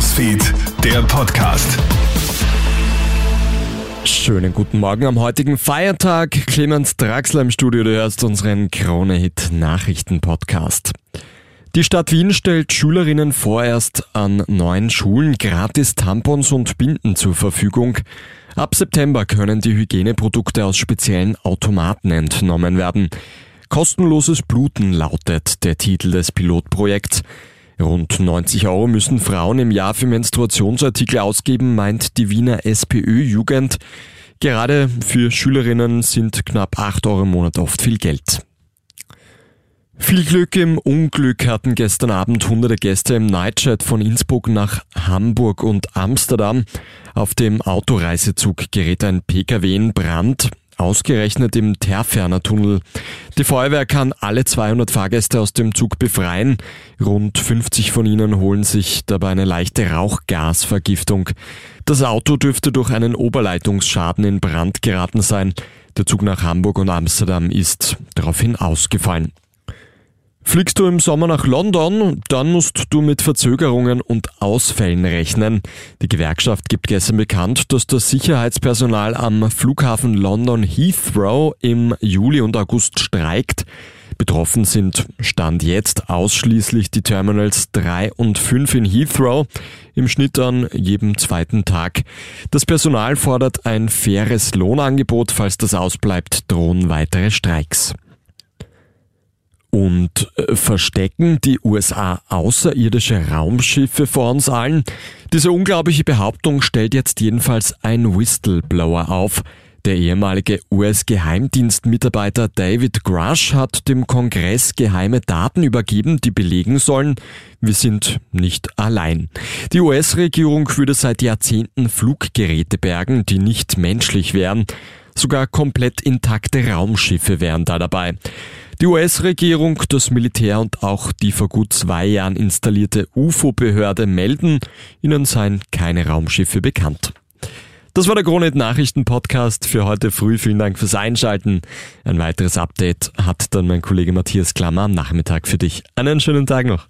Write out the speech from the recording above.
Newsfeed, der Podcast. Schönen guten Morgen am heutigen Feiertag. Clemens Draxler im Studio, du hörst unseren Krone-Hit Nachrichten-Podcast. Die Stadt Wien stellt Schülerinnen vorerst an neuen Schulen gratis Tampons und Binden zur Verfügung. Ab September können die Hygieneprodukte aus speziellen Automaten entnommen werden. Kostenloses Bluten lautet der Titel des Pilotprojekts. Rund 90 Euro müssen Frauen im Jahr für Menstruationsartikel ausgeben, meint die Wiener SPÖ-Jugend. Gerade für Schülerinnen sind knapp 8 Euro im Monat oft viel Geld. Viel Glück im Unglück hatten gestern Abend hunderte Gäste im Nightchat von Innsbruck nach Hamburg und Amsterdam. Auf dem Autoreisezug gerät ein PKW in Brand. Ausgerechnet im Terferner Tunnel. Die Feuerwehr kann alle 200 Fahrgäste aus dem Zug befreien. Rund 50 von ihnen holen sich dabei eine leichte Rauchgasvergiftung. Das Auto dürfte durch einen Oberleitungsschaden in Brand geraten sein. Der Zug nach Hamburg und Amsterdam ist daraufhin ausgefallen. Fliegst du im Sommer nach London, dann musst du mit Verzögerungen und Ausfällen rechnen. Die Gewerkschaft gibt gestern bekannt, dass das Sicherheitspersonal am Flughafen London Heathrow im Juli und August streikt. Betroffen sind Stand jetzt ausschließlich die Terminals 3 und 5 in Heathrow, im Schnitt an jedem zweiten Tag. Das Personal fordert ein faires Lohnangebot, falls das ausbleibt, drohen weitere Streiks. Und äh, verstecken die USA außerirdische Raumschiffe vor uns allen? Diese unglaubliche Behauptung stellt jetzt jedenfalls ein Whistleblower auf. Der ehemalige US-Geheimdienstmitarbeiter David Grush hat dem Kongress geheime Daten übergeben, die belegen sollen, wir sind nicht allein. Die US-Regierung würde seit Jahrzehnten Fluggeräte bergen, die nicht menschlich wären. Sogar komplett intakte Raumschiffe wären da dabei. Die US-Regierung, das Militär und auch die vor gut zwei Jahren installierte UFO-Behörde melden, ihnen seien keine Raumschiffe bekannt. Das war der Kronet Nachrichten Podcast für heute früh. Vielen Dank fürs Einschalten. Ein weiteres Update hat dann mein Kollege Matthias Klammer am Nachmittag für dich. Einen schönen Tag noch.